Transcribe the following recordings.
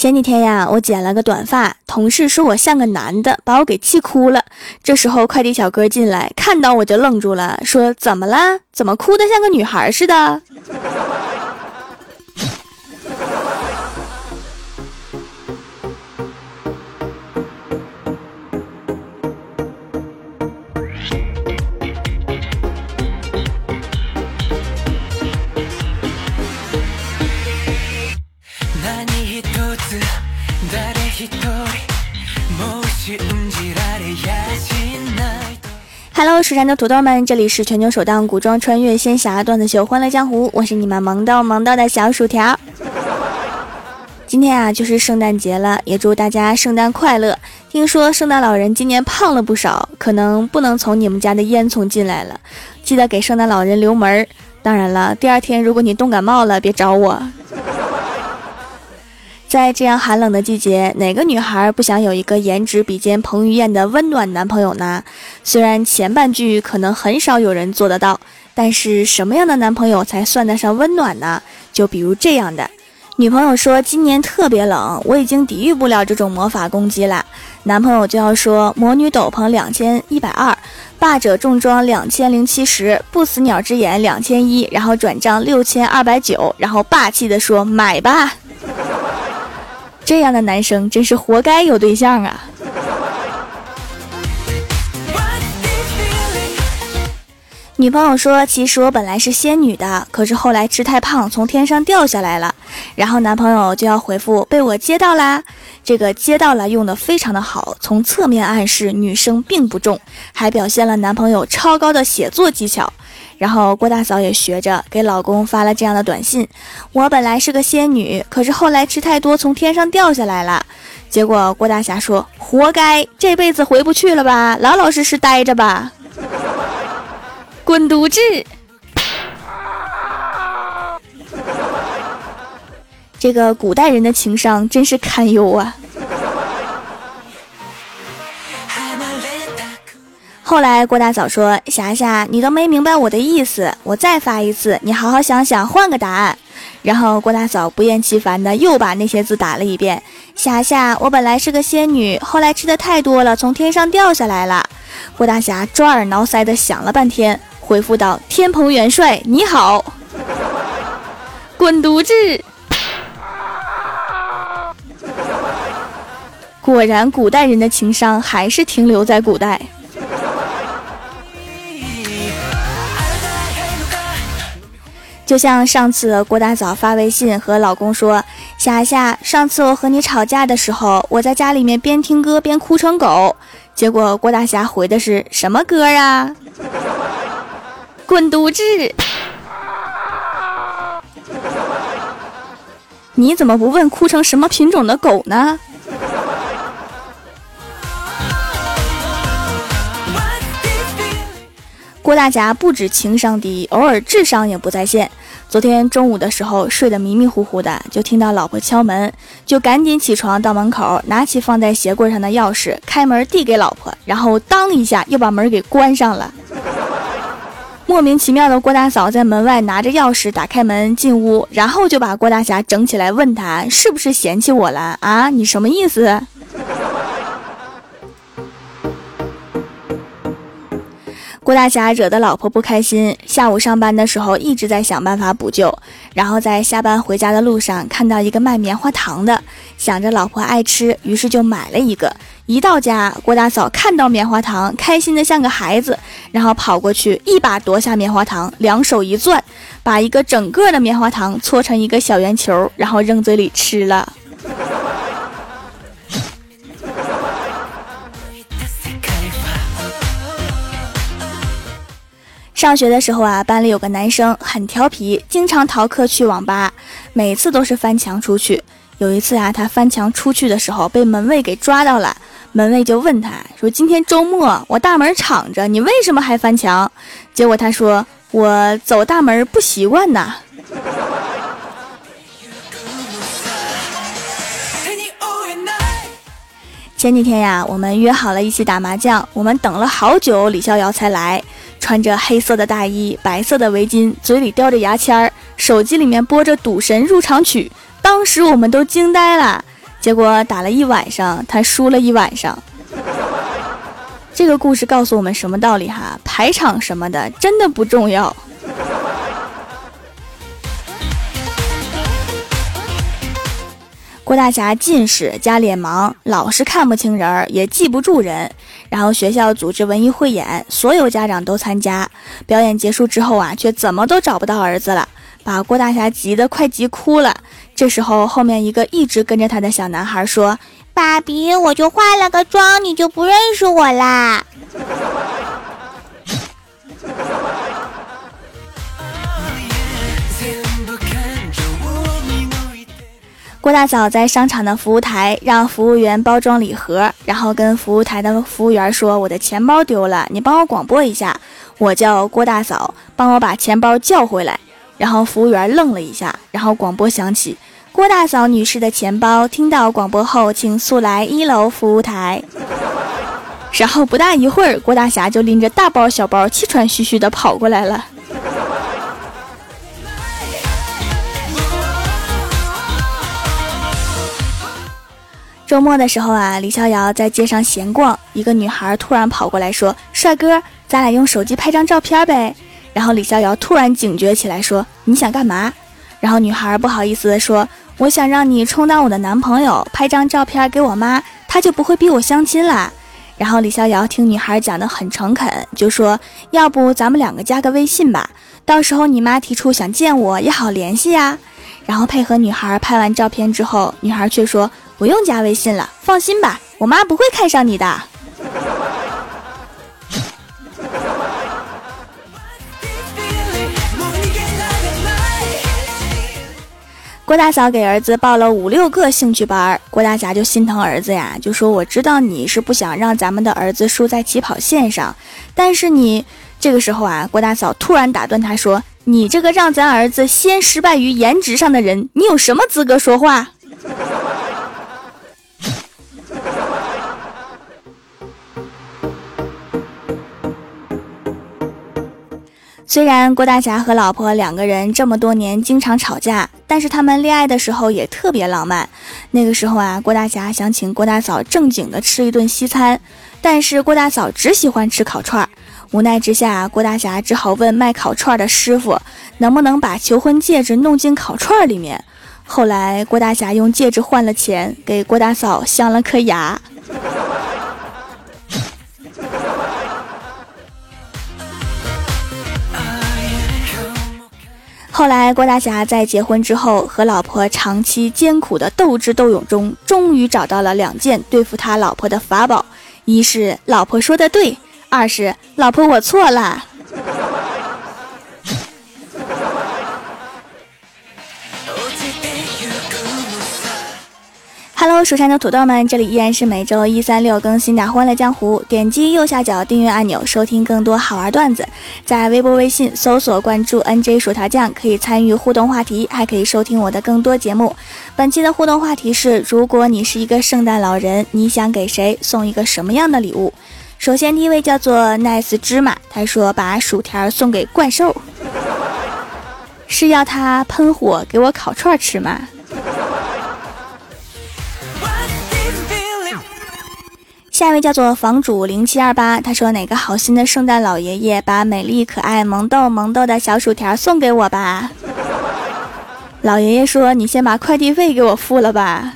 前几天呀，我剪了个短发，同事说我像个男的，把我给气哭了。这时候快递小哥进来，看到我就愣住了，说：“怎么了？怎么哭的像个女孩似的？”Hello，蜀山的土豆们，这里是全球首档古装穿越仙侠段子秀《欢乐江湖》，我是你们萌到萌到的小薯条。今天啊，就是圣诞节了，也祝大家圣诞快乐。听说圣诞老人今年胖了不少，可能不能从你们家的烟囱进来了，记得给圣诞老人留门。当然了，第二天如果你冻感冒了，别找我。在这样寒冷的季节，哪个女孩不想有一个颜值比肩彭于晏的温暖男朋友呢？虽然前半句可能很少有人做得到，但是什么样的男朋友才算得上温暖呢？就比如这样的，女朋友说今年特别冷，我已经抵御不了这种魔法攻击了，男朋友就要说魔女斗篷两千一百二，霸者重装两千零七十，不死鸟之眼两千一，然后转账六千二百九，然后霸气的说买吧。这样的男生真是活该有对象啊！女朋友说：“其实我本来是仙女的，可是后来吃太胖，从天上掉下来了。”然后男朋友就要回复：“被我接到啦。”这个“接到了”用的非常的好，从侧面暗示女生并不重，还表现了男朋友超高的写作技巧。然后郭大嫂也学着给老公发了这样的短信：“我本来是个仙女，可是后来吃太多，从天上掉下来了。”结果郭大侠说：“活该，这辈子回不去了吧？老老实实待着吧，滚犊子！”这个古代人的情商真是堪忧啊。后来郭大嫂说：“霞霞，你都没明白我的意思，我再发一次，你好好想想，换个答案。”然后郭大嫂不厌其烦的又把那些字打了一遍：“霞霞，我本来是个仙女，后来吃的太多了，从天上掉下来了。”郭大侠抓耳挠腮的想了半天，回复道：“天蓬元帅你好，滚犊子！”果然，古代人的情商还是停留在古代。就像上次郭大嫂发微信和老公说：“霞霞，上次我和你吵架的时候，我在家里面边听歌边哭成狗。”结果郭大侠回的是什么歌啊？滚犊子！你怎么不问哭成什么品种的狗呢？郭大侠不止情商低，偶尔智商也不在线。昨天中午的时候睡得迷迷糊糊的，就听到老婆敲门，就赶紧起床到门口，拿起放在鞋柜上的钥匙，开门递给老婆，然后当一下又把门给关上了。莫名其妙的郭大嫂在门外拿着钥匙打开门进屋，然后就把郭大侠整起来，问他是不是嫌弃我了啊？你什么意思？郭大侠惹得老婆不开心，下午上班的时候一直在想办法补救，然后在下班回家的路上看到一个卖棉花糖的，想着老婆爱吃，于是就买了一个。一到家，郭大嫂看到棉花糖，开心的像个孩子，然后跑过去一把夺下棉花糖，两手一攥，把一个整个的棉花糖搓成一个小圆球，然后扔嘴里吃了。上学的时候啊，班里有个男生很调皮，经常逃课去网吧，每次都是翻墙出去。有一次啊，他翻墙出去的时候被门卫给抓到了，门卫就问他说：“今天周末，我大门敞着，你为什么还翻墙？”结果他说：“我走大门不习惯呐。”前几天呀，我们约好了一起打麻将，我们等了好久，李逍遥才来。穿着黑色的大衣，白色的围巾，嘴里叼着牙签儿，手机里面播着《赌神入场曲》，当时我们都惊呆了。结果打了一晚上，他输了一晚上。这个故事告诉我们什么道理哈？排场什么的真的不重要。郭大侠近视加脸盲，老是看不清人，也记不住人。然后学校组织文艺汇演，所有家长都参加。表演结束之后啊，却怎么都找不到儿子了，把郭大侠急得快急哭了。这时候，后面一个一直跟着他的小男孩说：“爸比，我就化了个妆，你就不认识我啦。”郭大嫂在商场的服务台让服务员包装礼盒，然后跟服务台的服务员说：“我的钱包丢了，你帮我广播一下，我叫郭大嫂，帮我把钱包叫回来。”然后服务员愣了一下，然后广播响起：“郭大嫂女士的钱包，听到广播后请速来一楼服务台。”然后不大一会儿，郭大侠就拎着大包小包，气喘吁吁地跑过来了。周末的时候啊，李逍遥在街上闲逛，一个女孩突然跑过来说：“帅哥，咱俩用手机拍张照片呗。”然后李逍遥突然警觉起来，说：“你想干嘛？”然后女孩不好意思地说：“我想让你充当我的男朋友，拍张照片给我妈，她就不会逼我相亲啦。”然后李逍遥听女孩讲得很诚恳，就说：“要不咱们两个加个微信吧，到时候你妈提出想见我也好联系呀。”然后配合女孩拍完照片之后，女孩却说。不用加微信了，放心吧，我妈不会看上你的。郭大嫂给儿子报了五六个兴趣班，郭大侠就心疼儿子呀，就说：“我知道你是不想让咱们的儿子输在起跑线上，但是你这个时候啊，郭大嫂突然打断他说：‘你这个让咱儿子先失败于颜值上的人，你有什么资格说话？’”虽然郭大侠和老婆两个人这么多年经常吵架，但是他们恋爱的时候也特别浪漫。那个时候啊，郭大侠想请郭大嫂正经的吃一顿西餐，但是郭大嫂只喜欢吃烤串儿。无奈之下，郭大侠只好问卖烤串的师傅，能不能把求婚戒指弄进烤串里面。后来，郭大侠用戒指换了钱，给郭大嫂镶了颗牙。后来，郭大侠在结婚之后，和老婆长期艰苦的斗智斗勇中，终于找到了两件对付他老婆的法宝：一是老婆说的对，二是老婆我错了。Hello，蜀山的土豆们，这里依然是每周一、三、六更新的《欢乐江湖》。点击右下角订阅按钮，收听更多好玩段子。在微博、微信搜索关注 NJ 薯条酱，可以参与互动话题，还可以收听我的更多节目。本期的互动话题是：如果你是一个圣诞老人，你想给谁送一个什么样的礼物？首先，第一位叫做 Nice 芝麻，他说把薯条送给怪兽，是要他喷火给我烤串吃吗？下一位叫做房主零七二八，他说：“哪个好心的圣诞老爷爷把美丽可爱、萌豆萌豆的小薯条送给我吧？”老爷爷说：“你先把快递费给我付了吧。”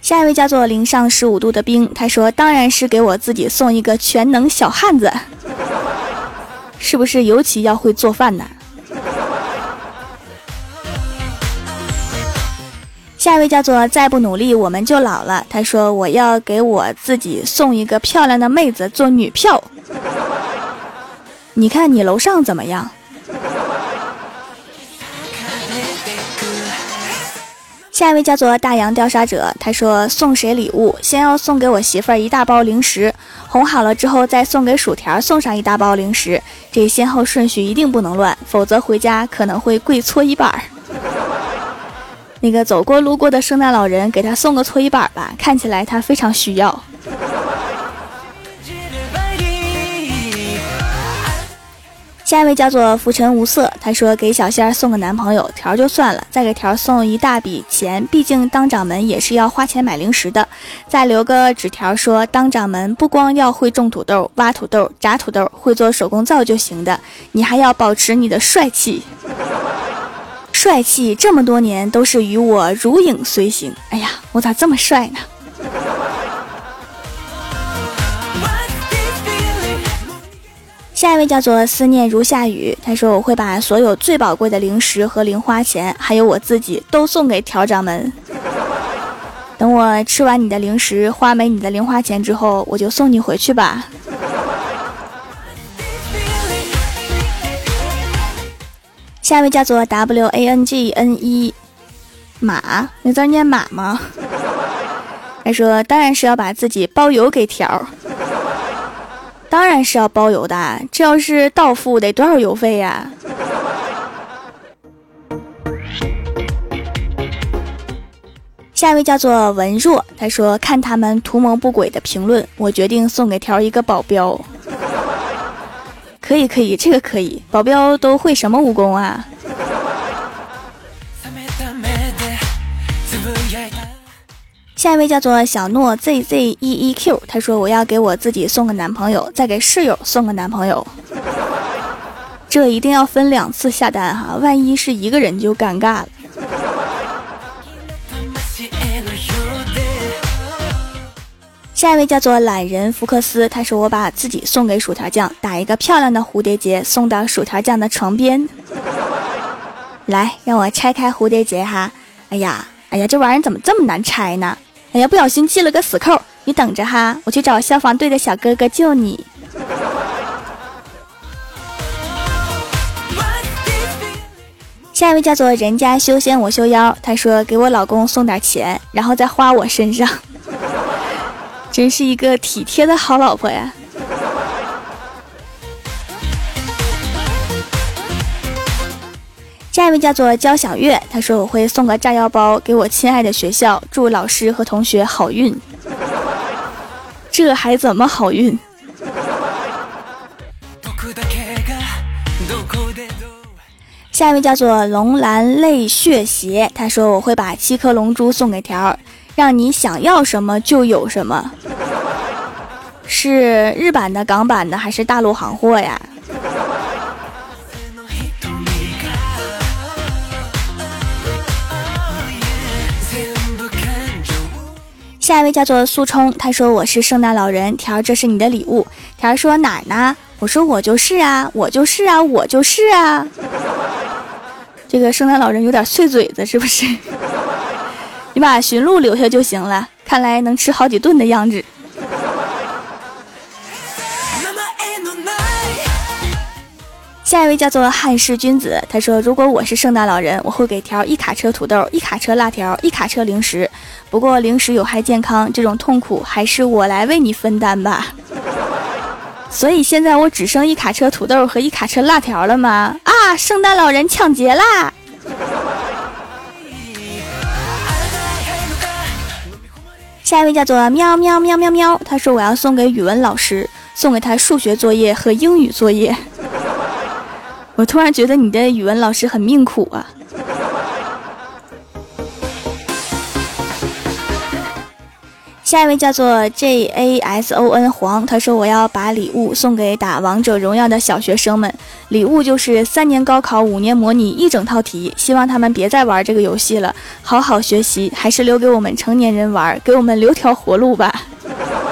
下一位叫做零上十五度的冰，他说：“当然是给我自己送一个全能小汉子，是不是尤其要会做饭呢？”下一位叫做再不努力我们就老了。他说：“我要给我自己送一个漂亮的妹子做女票。”你看你楼上怎么样？下一位叫做大洋调查者。他说：“送谁礼物？先要送给我媳妇儿一大包零食，哄好了之后再送给薯条，送上一大包零食。这先后顺序一定不能乱，否则回家可能会跪搓衣板。”那个走过路过的圣诞老人，给他送个搓衣板吧，看起来他非常需要。下一位叫做浮尘无色，他说给小仙儿送个男朋友条就算了，再给条送一大笔钱，毕竟当掌门也是要花钱买零食的。再留个纸条说，当掌门不光要会种土豆、挖土豆、炸土豆，会做手工皂就行的，你还要保持你的帅气。帅气这么多年都是与我如影随形。哎呀，我咋这么帅呢？下一位叫做思念如下雨，他说我会把所有最宝贵的零食和零花钱，还有我自己都送给条掌门。等我吃完你的零食，花没你的零花钱之后，我就送你回去吧。下一位叫做 W A N G N E 马，那字念马吗？他说当然是要把自己包邮给条。当然是要包邮的，这要是到付得多少邮费呀？下一位叫做文若，他说看他们图谋不轨的评论，我决定送给条一个保镖。可以可以，这个可以，保镖都会什么武功啊？下一位叫做小诺 z z e e q，他说我要给我自己送个男朋友，再给室友送个男朋友，这一定要分两次下单哈，万一是一个人就尴尬了。下一位叫做懒人福克斯，他说我把自己送给薯条酱，打一个漂亮的蝴蝶结送到薯条酱的床边。来，让我拆开蝴蝶结哈，哎呀，哎呀，这玩意儿怎么这么难拆呢？哎呀，不小心系了个死扣，你等着哈，我去找消防队的小哥哥救你。下一位叫做人家修仙我修妖，他说给我老公送点钱，然后再花我身上，真是一个体贴的好老婆呀。下一位叫做焦小月，他说我会送个炸药包给我亲爱的学校，祝老师和同学好运。这还怎么好运？下一位叫做龙蓝泪血鞋，他说我会把七颗龙珠送给条儿，让你想要什么就有什么。是日版的、港版的还是大陆行货呀？下一位叫做苏冲，他说我是圣诞老人，条这是你的礼物。条说哪儿呢？我说我就是啊，我就是啊，我就是啊。这个圣诞老人有点碎嘴子，是不是？把驯鹿留下就行了，看来能吃好几顿的样子。下一位叫做汉室君子，他说：“如果我是圣诞老人，我会给条一卡车土豆，一卡车辣条，一卡车零食。不过零食有害健康，这种痛苦还是我来为你分担吧。所以现在我只剩一卡车土豆和一卡车辣条了吗？啊，圣诞老人抢劫啦！”下一位叫做喵喵喵喵喵，他说：“我要送给语文老师，送给他数学作业和英语作业。”我突然觉得你的语文老师很命苦啊！下一位叫做 J A S O N 黄，他说我要把礼物送给打王者荣耀的小学生们，礼物就是三年高考、五年模拟一整套题，希望他们别再玩这个游戏了，好好学习，还是留给我们成年人玩，给我们留条活路吧。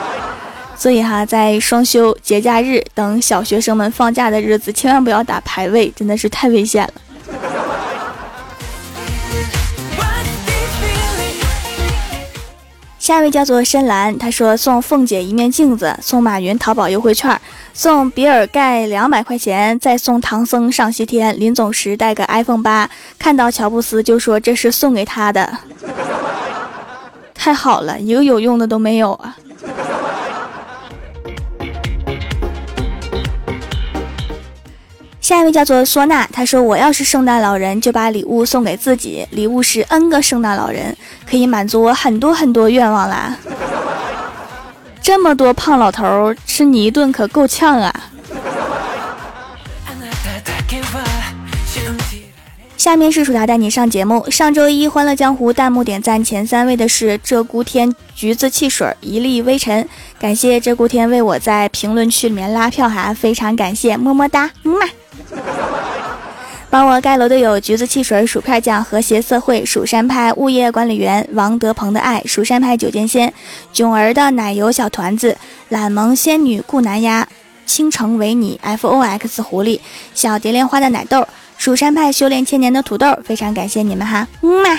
所以哈，在双休、节假日等小学生们放假的日子，千万不要打排位，真的是太危险了。下一位叫做深蓝，他说送凤姐一面镜子，送马云淘宝优惠券，送比尔盖两百块钱，再送唐僧上西天，临走时带个 iPhone 八，看到乔布斯就说这是送给他的。太好了，一个有用的都没有啊。下一位叫做唢呐，他说：“我要是圣诞老人，就把礼物送给自己，礼物是 N 个圣诞老人，可以满足我很多很多愿望啦。这么多胖老头吃你一顿可够呛啊！”下面是薯条带你上节目。上周一《欢乐江湖》弹幕点赞前三位的是鹧鸪天橘子汽水一粒微尘，感谢鹧鸪天为我在评论区里面拉票哈，非常感谢，么么哒，嗯嘛。帮我盖楼的有橘子汽水、薯片酱、和谐社会、蜀山派物业管理员王德鹏的爱、蜀山派酒剑仙、囧儿的奶油小团子、懒萌仙女顾南丫、倾城为你、F O X 狐狸、小蝶莲花的奶豆。蜀山派修炼千年的土豆，非常感谢你们哈，嗯么。